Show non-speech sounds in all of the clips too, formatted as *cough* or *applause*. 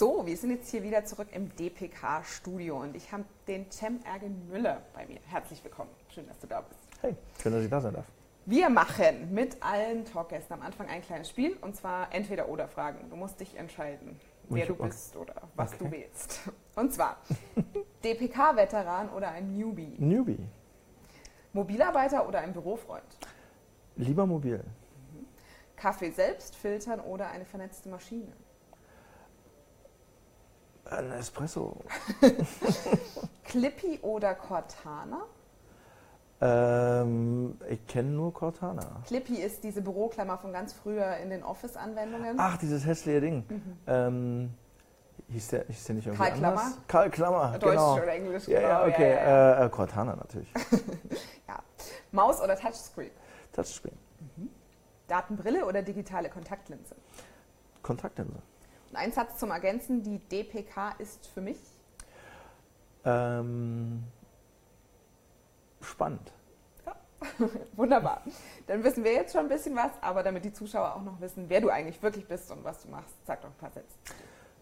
So, wir sind jetzt hier wieder zurück im DPK-Studio und ich habe den Cem Ergen Müller bei mir. Herzlich willkommen. Schön, dass du da bist. Hey, schön, dass ich da sein darf. Wir machen mit allen Talkgästen am Anfang ein kleines Spiel und zwar entweder oder Fragen. Du musst dich entscheiden, wer du bist oder was okay. du willst. Und zwar *laughs* DPK-Veteran oder ein Newbie? Newbie. Mobilarbeiter oder ein Bürofreund? Lieber mobil. Kaffee selbst filtern oder eine vernetzte Maschine? Ein Espresso. *laughs* Clippy oder Cortana? Ähm, ich kenne nur Cortana. Clippy ist diese Büroklammer von ganz früher in den Office-Anwendungen. Ach, dieses hässliche Ding. Mhm. Ähm, hieß, der, hieß der nicht irgendwie Karl Klammer? Anders? Karl Klammer, Deutsch genau. oder Englisch, ja, genau. Ja, okay. Ja, ja. Äh, Cortana natürlich. *laughs* ja. Maus oder Touchscreen? Touchscreen. Mhm. Datenbrille oder digitale Kontaktlinse? Kontaktlinse. Ein Satz zum Ergänzen, die DPK ist für mich? Ähm, spannend. Ja. *laughs* Wunderbar. Dann wissen wir jetzt schon ein bisschen was, aber damit die Zuschauer auch noch wissen, wer du eigentlich wirklich bist und was du machst, sag doch ein paar Sätze.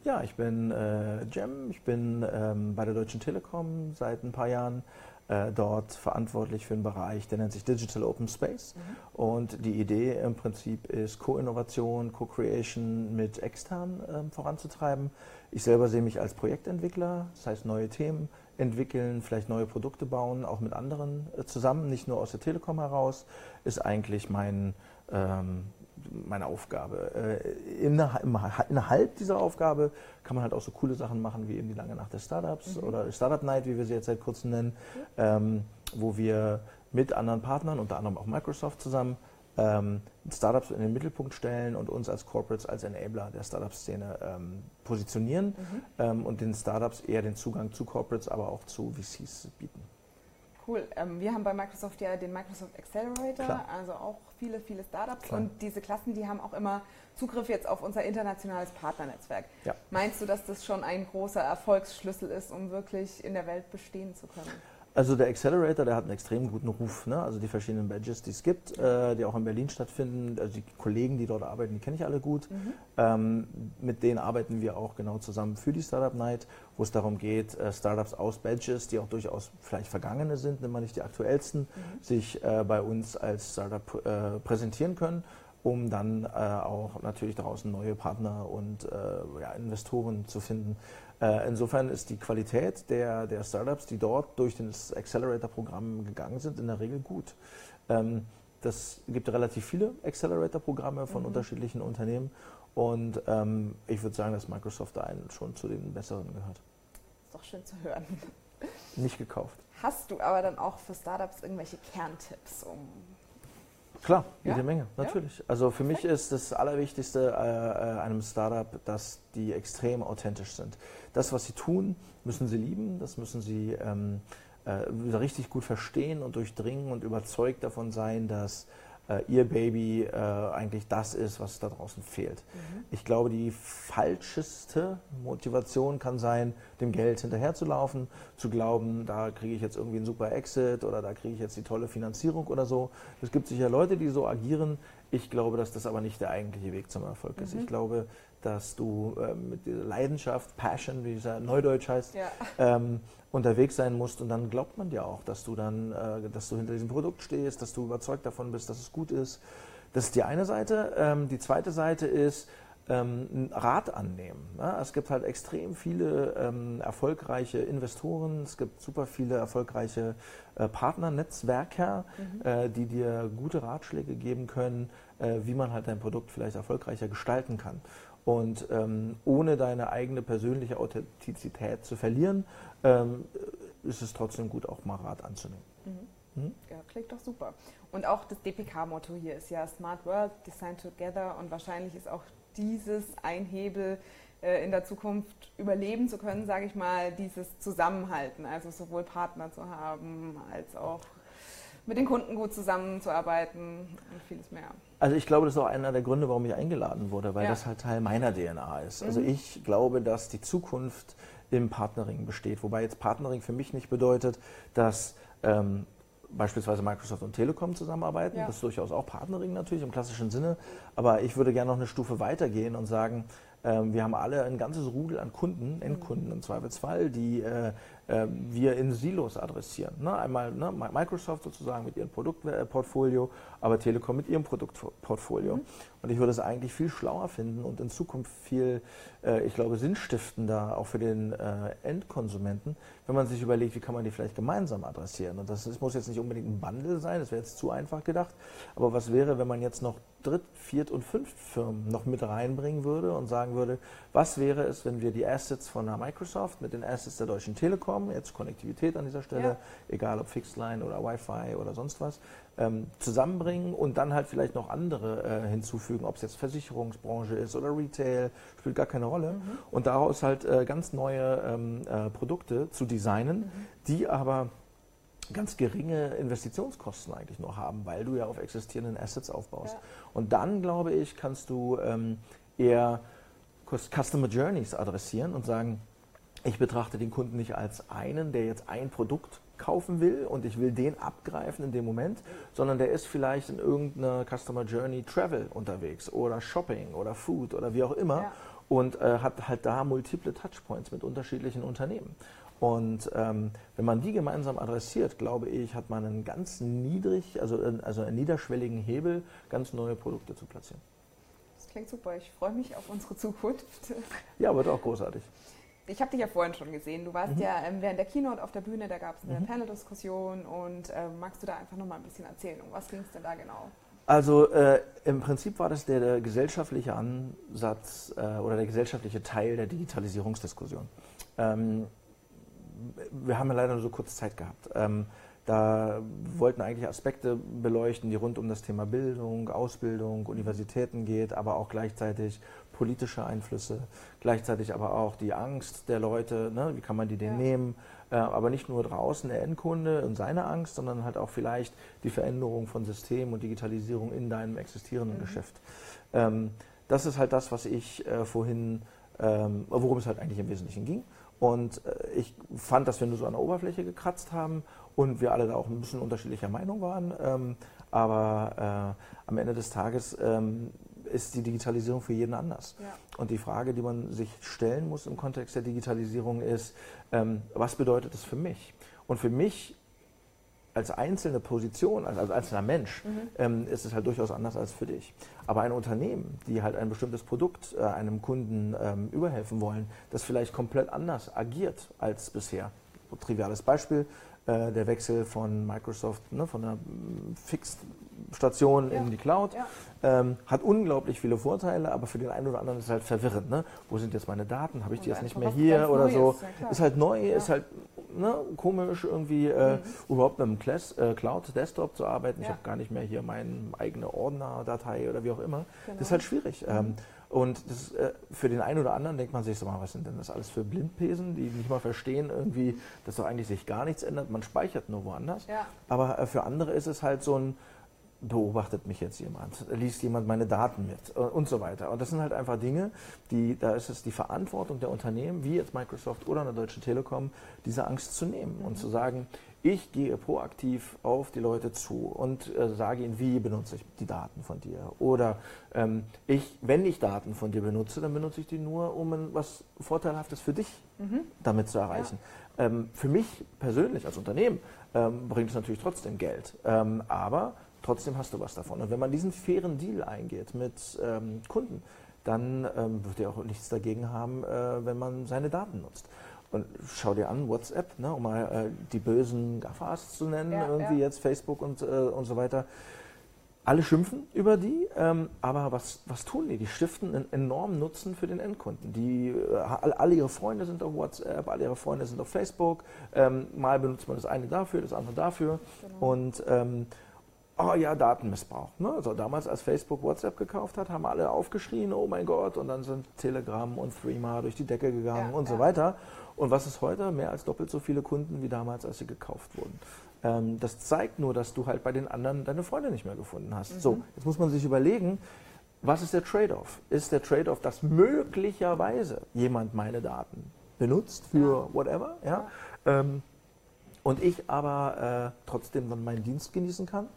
Ja, ich bin äh, Jem, ich bin ähm, bei der Deutschen Telekom seit ein paar Jahren äh, dort verantwortlich für einen Bereich, der nennt sich Digital Open Space. Mhm. Und die Idee im Prinzip ist, Co-Innovation, Co-Creation mit extern äh, voranzutreiben. Ich selber sehe mich als Projektentwickler, das heißt neue Themen entwickeln, vielleicht neue Produkte bauen, auch mit anderen äh, zusammen, nicht nur aus der Telekom heraus, ist eigentlich mein, ähm, meine Aufgabe. Äh, innerhalb dieser Aufgabe kann man halt auch so coole Sachen machen wie eben die lange Nacht des Startups mhm. oder Startup Night, wie wir sie jetzt seit kurzem nennen, ähm, wo wir mit anderen Partnern, unter anderem auch Microsoft zusammen, ähm, Startups in den Mittelpunkt stellen und uns als Corporates, als Enabler der Startup-Szene ähm, positionieren mhm. ähm, und den Startups eher den Zugang zu Corporates, aber auch zu VCs bieten. Cool. Ähm, wir haben bei Microsoft ja den Microsoft Accelerator, Klar. also auch viele, viele Startups. Klar. Und diese Klassen, die haben auch immer Zugriff jetzt auf unser internationales Partnernetzwerk. Ja. Meinst du, dass das schon ein großer Erfolgsschlüssel ist, um wirklich in der Welt bestehen zu können? Also der Accelerator, der hat einen extrem guten Ruf. Ne? Also die verschiedenen Badges, die es gibt, äh, die auch in Berlin stattfinden, also die Kollegen, die dort arbeiten, die kenne ich alle gut. Mhm. Ähm, mit denen arbeiten wir auch genau zusammen für die Startup Night, wo es darum geht, äh, Startups aus Badges, die auch durchaus vielleicht vergangene sind, wenn man nicht die aktuellsten, mhm. sich äh, bei uns als Startup äh, präsentieren können um dann äh, auch natürlich daraus neue Partner und äh, ja, Investoren zu finden. Äh, insofern ist die Qualität der, der Startups, die dort durch das Accelerator-Programm gegangen sind, in der Regel gut. Ähm, das gibt relativ viele Accelerator-Programme von mhm. unterschiedlichen Unternehmen und ähm, ich würde sagen, dass Microsoft da schon zu den besseren gehört. Ist doch schön zu hören. Nicht gekauft. Hast du aber dann auch für Startups irgendwelche Kerntipps, um Klar, jede ja? Menge, natürlich. Ja? Also für mich ist das Allerwichtigste äh, äh, einem Startup, dass die extrem authentisch sind. Das, was sie tun, müssen sie lieben, das müssen sie ähm, äh, richtig gut verstehen und durchdringen und überzeugt davon sein, dass äh, ihr Baby äh, eigentlich das ist, was da draußen fehlt. Mhm. Ich glaube, die falscheste Motivation kann sein, dem Geld hinterherzulaufen, zu glauben, da kriege ich jetzt irgendwie einen super Exit oder da kriege ich jetzt die tolle Finanzierung oder so. Es gibt sicher Leute, die so agieren. Ich glaube, dass das aber nicht der eigentliche Weg zum Erfolg ist. Mhm. Ich glaube, dass du äh, mit dieser Leidenschaft, Passion, wie es ja Neudeutsch heißt, ja. ähm, unterwegs sein musst und dann glaubt man dir auch, dass du dann, äh, dass du hinter diesem Produkt stehst, dass du überzeugt davon bist, dass es gut ist. Das ist die eine Seite. Ähm, die zweite Seite ist, ähm, Rat annehmen. Ja, es gibt halt extrem viele ähm, erfolgreiche Investoren, es gibt super viele erfolgreiche äh, Partner, Netzwerker, mhm. äh, die dir gute Ratschläge geben können, äh, wie man halt dein Produkt vielleicht erfolgreicher gestalten kann. Und ähm, ohne deine eigene persönliche Authentizität zu verlieren, ähm, ist es trotzdem gut, auch mal Rat anzunehmen. Mhm. Mhm. Ja, klingt doch super. Und auch das DPK-Motto hier ist ja Smart World, Design Together und wahrscheinlich ist auch dieses ein Hebel äh, in der Zukunft überleben zu können, sage ich mal, dieses Zusammenhalten, also sowohl Partner zu haben als auch mit den Kunden gut zusammenzuarbeiten und vieles mehr. Also ich glaube, das ist auch einer der Gründe, warum ich eingeladen wurde, weil ja. das halt Teil meiner DNA ist. Also mhm. ich glaube, dass die Zukunft im Partnering besteht. Wobei jetzt Partnering für mich nicht bedeutet, dass ähm, beispielsweise Microsoft und Telekom zusammenarbeiten. Ja. Das ist durchaus auch Partnering natürlich im klassischen Sinne. Aber ich würde gerne noch eine Stufe weitergehen und sagen, Ähm, wir haben alle ein ganzes Rudel an Kunden, Endkunden im Zweifelsfall, die äh, äh, wir in Silos adressieren. Ne? Einmal ne, Microsoft sozusagen mit ihrem Produktportfolio, aber Telekom mit ihrem Produktportfolio. Mhm. Und ich würde es eigentlich viel schlauer finden und in Zukunft viel, äh, ich glaube, sinnstiftender auch für den äh, Endkonsumenten, wenn man sich überlegt, wie kann man die vielleicht gemeinsam adressieren. Und das, das muss jetzt nicht unbedingt ein Bundle sein, das wäre jetzt zu einfach gedacht. Aber was wäre, wenn man jetzt noch Dritt-, Viert- und Fünft-Firmen noch mit reinbringen würde und sagen würde, was wäre es, wenn wir die Assets von der Microsoft mit den Assets der Deutschen Telekom, jetzt Konnektivität an dieser Stelle, ja. egal ob Fixed-Line oder Wi-Fi oder sonst was, ähm, zusammenbringen und dann halt vielleicht noch andere äh, hinzufügen, ob es jetzt Versicherungsbranche ist oder Retail, spielt gar keine Rolle. Mhm. Und daraus halt äh, ganz neue ähm, äh, Produkte zu designen, mhm. die aber ganz geringe Investitionskosten eigentlich noch haben, weil du ja auf existierenden Assets aufbaust. Ja. Und dann, glaube ich, kannst du ähm, eher Customer Journeys adressieren und sagen, ich betrachte den Kunden nicht als einen, der jetzt ein Produkt kaufen will und ich will den abgreifen in dem Moment, sondern der ist vielleicht in irgendeiner Customer Journey Travel unterwegs oder Shopping oder Food oder wie auch immer ja. und äh, hat halt da multiple Touchpoints mit unterschiedlichen Unternehmen. Und ähm, wenn man die gemeinsam adressiert, glaube ich, hat man einen ganz niedrig, also, also einen niederschwelligen Hebel, ganz neue Produkte zu platzieren. Das klingt super. Ich freue mich auf unsere Zukunft. Ja, wird auch großartig. Ich habe dich ja vorhin schon gesehen. Du warst mhm. ja ähm, während der Keynote auf der Bühne, da gab es eine mhm. Panel-Diskussion und äh, magst du da einfach nochmal ein bisschen erzählen? Um was ging es denn da genau? Also äh, im Prinzip war das der, der gesellschaftliche Ansatz äh, oder der gesellschaftliche Teil der Digitalisierungsdiskussion. Ähm, wir haben ja leider nur so kurz Zeit gehabt. Ähm, da wollten eigentlich Aspekte beleuchten, die rund um das Thema Bildung, Ausbildung, Universitäten geht, aber auch gleichzeitig politische Einflüsse, gleichzeitig aber auch die Angst der Leute, ne, wie kann man die denn ja. nehmen, äh, aber nicht nur draußen der Endkunde und seine Angst, sondern halt auch vielleicht die Veränderung von Systemen und Digitalisierung in deinem existierenden mhm. Geschäft. Ähm, das ist halt das, was ich äh, vorhin, ähm, worum es halt eigentlich im Wesentlichen ging. Und äh, ich fand, dass wir nur so an der Oberfläche gekratzt haben und wir alle da auch ein bisschen unterschiedlicher Meinung waren. Ähm, aber äh, am Ende des Tages ähm, ist die Digitalisierung für jeden anders. Ja. Und die Frage, die man sich stellen muss im Kontext der Digitalisierung ist, ähm, was bedeutet das für mich? Und für mich als einzelne Position, also als einzelner Mensch, mhm. ähm, ist es halt durchaus anders als für dich. Aber ein Unternehmen, die halt ein bestimmtes Produkt äh, einem Kunden ähm, überhelfen wollen, das vielleicht komplett anders agiert als bisher. Triviales Beispiel, äh, der Wechsel von Microsoft, ne, von der Fixed-Station ja. in die Cloud, ja. ähm, hat unglaublich viele Vorteile, aber für den einen oder anderen ist es halt verwirrend. Ne? Wo sind jetzt meine Daten? Habe ich die jetzt nicht mehr hier oder so? Ja, ist halt neu, ist halt ne, komisch, irgendwie äh, mhm. überhaupt mit einem Class, äh, Cloud-Desktop zu arbeiten. Ich habe gar nicht mehr hier meine eigene Ordner-Datei oder wie auch immer. Genau. Das ist halt schwierig. Mhm. Ähm, und das, äh, für den einen oder anderen denkt man sich so mal, was sind denn das alles für Blindpesen, die nicht mal verstehen irgendwie, dass doch eigentlich sich gar nichts ändert. Man speichert nur woanders. Ja. Aber äh, für andere ist es halt so ein, beobachtet mich jetzt jemand, liest jemand meine Daten mit äh, und so weiter. Und das sind halt einfach Dinge, die, da ist es die Verantwortung der Unternehmen, wie jetzt Microsoft oder der Deutschen Telekom, diese Angst zu nehmen und zu sagen, ich gehe proaktiv auf die Leute zu und äh, sage ihnen, wie benutze ich die Daten von dir. Oder ähm, ich, wenn ich Daten von dir benutze, dann benutze ich die nur, um was Vorteilhaftes für dich mhm. damit zu erreichen. Ja. Ähm, für mich persönlich als Unternehmen ähm, bringt es natürlich trotzdem Geld. Ähm, aber trotzdem hast du was davon. Und wenn man diesen fairen Deal eingeht mit ähm, Kunden, dann ähm, wird er auch nichts dagegen haben, äh, wenn man seine Daten nutzt. Und schau dir an, WhatsApp, ne, um mal äh, die bösen Gaffas zu nennen, ja, irgendwie ja. jetzt Facebook und, äh, und so weiter. Alle schimpfen über die, ähm, aber was, was tun die? Die stiften einen enormen Nutzen für den Endkunden. Die, äh, alle ihre Freunde sind auf WhatsApp, alle ihre Freunde sind auf Facebook. Ähm, mal benutzt man das eine dafür, das andere dafür. Genau. Und ähm, oh ja, Datenmissbrauch. Ne? Also damals, als Facebook WhatsApp gekauft hat, haben alle aufgeschrien, oh mein Gott, und dann sind Telegram und Threema durch die Decke gegangen ja, und ja. so weiter. Und was ist heute? Mehr als doppelt so viele Kunden wie damals, als sie gekauft wurden. Ähm, das zeigt nur, dass du halt bei den anderen deine Freunde nicht mehr gefunden hast. Mhm. So, jetzt muss man sich überlegen, was ist der Trade-off? Ist der Trade-off, dass möglicherweise jemand meine Daten benutzt für ja. whatever, ja? Ähm, und ich aber äh, trotzdem dann meinen Dienst genießen kann?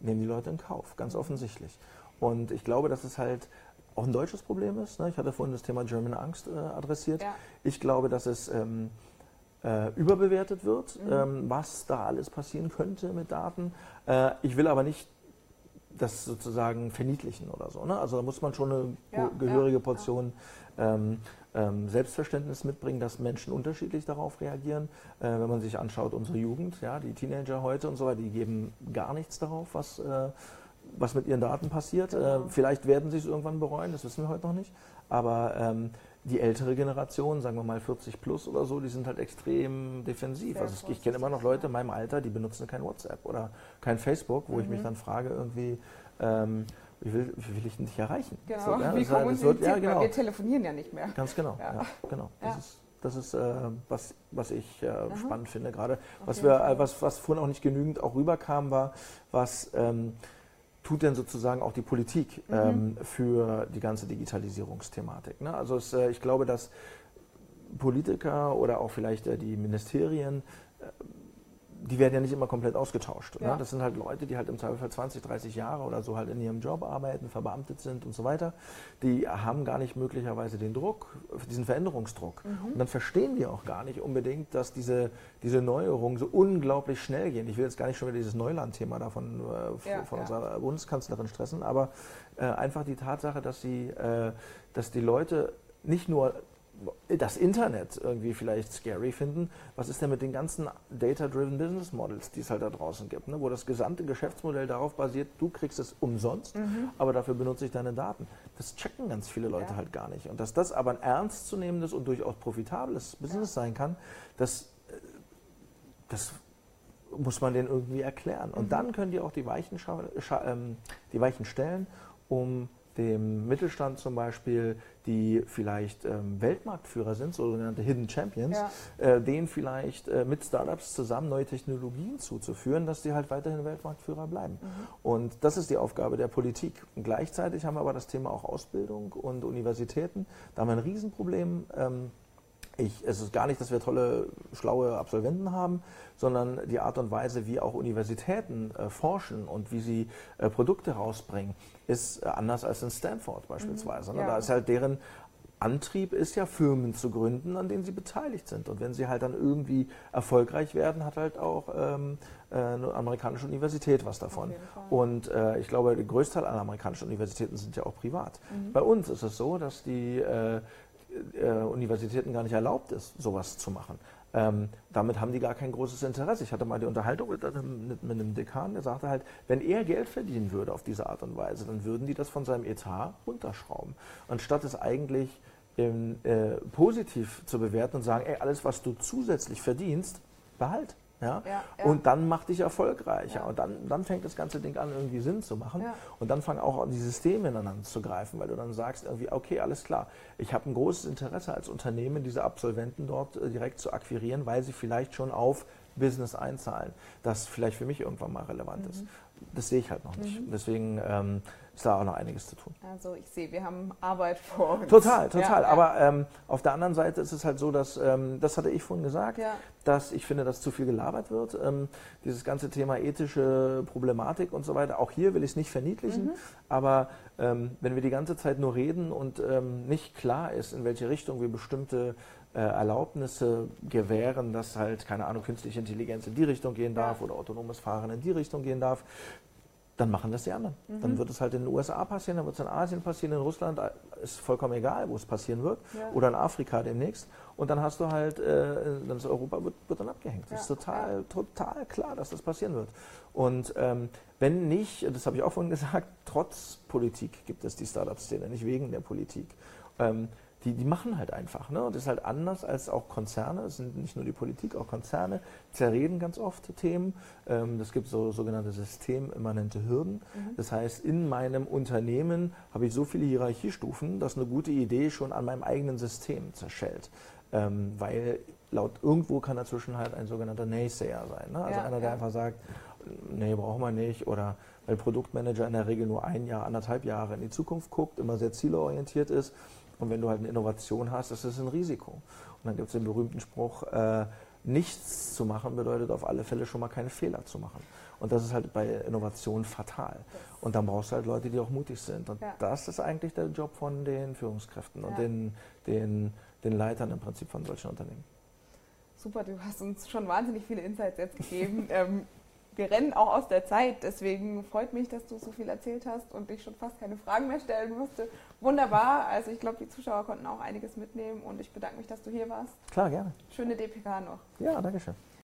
Nehmen die Leute in Kauf, ganz offensichtlich. Und ich glaube, dass es halt auch ein deutsches Problem ist. Ne? Ich hatte vorhin das Thema German Angst äh, adressiert. Ja. Ich glaube, dass es ähm, äh, überbewertet wird, mhm. ähm, was da alles passieren könnte mit Daten. Äh, ich will aber nicht das sozusagen verniedlichen oder so. Ne? Also da muss man schon eine ja, gehörige ja, Portion ähm, Selbstverständnis mitbringen, dass Menschen unterschiedlich darauf reagieren. Äh, wenn man sich anschaut, unsere Jugend, ja, die Teenager heute und so weiter, die geben gar nichts darauf, was, äh, was mit ihren Daten passiert. Äh, genau. vielleicht werden sie es irgendwann bereuen, das wissen wir heute noch nicht. Aber ähm, die ältere Generation, sagen wir mal 40 plus oder so, die sind halt extrem defensiv. also ich, ich kenne immer noch Leute in meinem Alter, die benutzen kein WhatsApp oder kein Facebook, wo mhm. ich mich mhm. dann frage irgendwie, ähm, will, wie will ich denn dich erreichen? Genau, so, ja, wie das wird, ja, genau. wir telefonieren ja nicht mehr. Ganz genau, ja. ja genau. Das ist, das ist äh, was, was ich äh, spannend finde gerade. Was, wir, äh, was, was vorhin auch nicht genügend auch rüberkam, war, was ähm, tut denn sozusagen auch die Politik mhm. ähm, für die ganze Digitalisierungsthematik? Ne? Also es, äh, ich glaube, dass Politiker oder auch vielleicht äh, die Ministerien die werden ja nicht immer komplett ausgetauscht. Ne? Ja. Ne? Das sind halt Leute, die halt im Zweifelsfall 20, 30 Jahre oder so halt in ihrem Job arbeiten, verbeamtet sind und so weiter. Die haben gar nicht möglicherweise den Druck, diesen Veränderungsdruck. Mhm. Und dann verstehen die auch gar nicht unbedingt, dass diese, diese Neuerungen so unglaublich schnell gehen. Ich will jetzt gar nicht schon wieder dieses Neuland-Thema davon äh, ja, von ja. unserer Bundeskanzlerin stressen, aber äh, einfach die Tatsache, dass, sie, äh, dass die Leute nicht nur das Internet irgendwie vielleicht scary finden. Was ist denn mit den ganzen Data-Driven Business Models, die es halt da draußen gibt, ne? wo das gesamte Geschäftsmodell darauf basiert, du kriegst es umsonst, mhm. aber dafür benutze ich deine Daten. Das checken ganz viele Leute ja. halt gar nicht. Und dass das aber ein ernstzunehmendes und durchaus profitables Business ja. sein kann, das, das muss man denen irgendwie erklären. Und mhm. dann können die auch die Weichen, ähm, die Weichen stellen, um dem Mittelstand zum Beispiel, die vielleicht ähm, Weltmarktführer sind, sogenannte Hidden Champions, ja. äh, denen vielleicht äh, mit Startups zusammen neue Technologien zuzuführen, dass die halt weiterhin Weltmarktführer bleiben. Mhm. Und das ist die Aufgabe der Politik. Und gleichzeitig haben wir aber das Thema auch Ausbildung und Universitäten. Da haben wir ein Riesenproblem. Ähm, ich, es ist gar nicht, dass wir tolle, schlaue Absolventen haben, sondern die Art und Weise, wie auch Universitäten äh, forschen und wie sie äh, Produkte rausbringen, ist äh, anders als in Stanford beispielsweise. Mhm, ne? ja. Da ist halt deren Antrieb ist ja, Firmen zu gründen, an denen sie beteiligt sind. Und wenn sie halt dann irgendwie erfolgreich werden, hat halt auch ähm, äh, eine amerikanische Universität was davon. Und äh, ich glaube, der Größteil aller amerikanischen Universitäten sind ja auch privat. Mhm. Bei uns ist es so, dass die äh, äh, Universitäten gar nicht erlaubt ist, sowas zu machen. Ähm, damit haben die gar kein großes Interesse. Ich hatte mal die Unterhaltung mit, mit, mit, einem Dekan, der sagte halt, wenn er Geld verdienen würde auf diese Art und Weise, dann würden die das von seinem Etat runterschrauben. Anstatt es eigentlich ähm, äh, positiv zu bewerten und sagen, ey, alles, was du zusätzlich verdienst, behalt. Ja? ja, ja. Und dann mach dich erfolgreicher. Ja. Und dann, dann fängt das ganze Ding an, irgendwie Sinn zu machen. Und dann fangen auch an, die Systeme ineinander zu greifen, weil du dann sagst, irgendwie, okay, alles klar, ich habe ein großes Interesse als Unternehmen, diese Absolventen dort äh, direkt zu akquirieren, weil sie vielleicht schon auf Business einzahlen, das vielleicht für mich irgendwann mal relevant mhm. ist. Das sehe ich halt noch nicht. Mhm. Deswegen ähm, ist da auch noch einiges zu tun. Also ich sehe, wir haben Arbeit vor uns. Total, total. Ja, Aber ähm, auf der anderen Seite ist es halt so, dass, ähm, das hatte ich vorhin gesagt, ja. dass ich finde, dass zu viel gelabert wird. Ähm, dieses ganze Thema ethische Problematik und so weiter, auch hier will ich es nicht verniedlichen, mhm. aber ähm, wenn wir die ganze Zeit nur reden und ähm, nicht klar ist, in welche Richtung wir bestimmte äh, Erlaubnisse gewähren, dass halt, keine Ahnung, künstliche Intelligenz in die Richtung gehen darf oder autonomes Fahren in die Richtung gehen darf, dann machen das die anderen. Mhm. Dann wird es halt in den USA passieren, dann wird es in Asien passieren, in Russland äh, ist vollkommen egal, wo es passieren wird, ja. oder in Afrika demnächst. Und dann hast du halt, äh, dann ist Europa wird, wird dann abgehängt. Ja. Das ist total, total klar, dass das passieren wird. Und ähm, wenn nicht, das habe ich auch vorhin *laughs* gesagt, trotz Politik gibt es die Startup-Szene, nicht wegen der Politik. Ähm, die, die machen halt einfach. Ne? Und das ist halt anders als auch Konzerne. Es sind nicht nur die Politik, auch Konzerne zerreden ganz oft Themen. Ähm, das gibt so sogenannte systemimmanente Hürden. Mhm. Das heißt, in meinem Unternehmen habe ich so viele Hierarchiestufen, dass eine gute Idee schon an meinem eigenen System zerschellt. Ähm, weil laut irgendwo kann dazwischen halt ein sogenannter Naysayer sein. Ne? Also ja, einer, der ja. einfach sagt, nee, brauchen wir nicht. Oder weil Produktmanager in der Regel nur ein Jahr, anderthalb Jahre in die Zukunft guckt, immer sehr zielorientiert ist und wenn du halt eine Innovation hast, ist das ein Risiko. Und dann gibt es den berühmten Spruch, äh, nichts zu machen bedeutet auf alle Fälle schon mal keine Fehler zu machen. Und das ist halt bei Innovation fatal. Und dann brauchst du halt Leute, die auch mutig sind. Und ja. das ist eigentlich der Job von den Führungskräften ja. und den, den, den Leitern im Prinzip von solchen Unternehmen. Super, du hast uns schon wahnsinnig viele Insights jetzt gegeben. *laughs* ähm, wir rennen auch aus der Zeit, deswegen freut mich, dass du so viel erzählt hast und ich schon fast keine Fragen mehr stellen musste. Wunderbar, also ich glaube, die Zuschauer konnten auch einiges mitnehmen und ich bedanke mich, dass du hier warst. Klar, gerne. Schöne DPK noch. Ja, danke schön.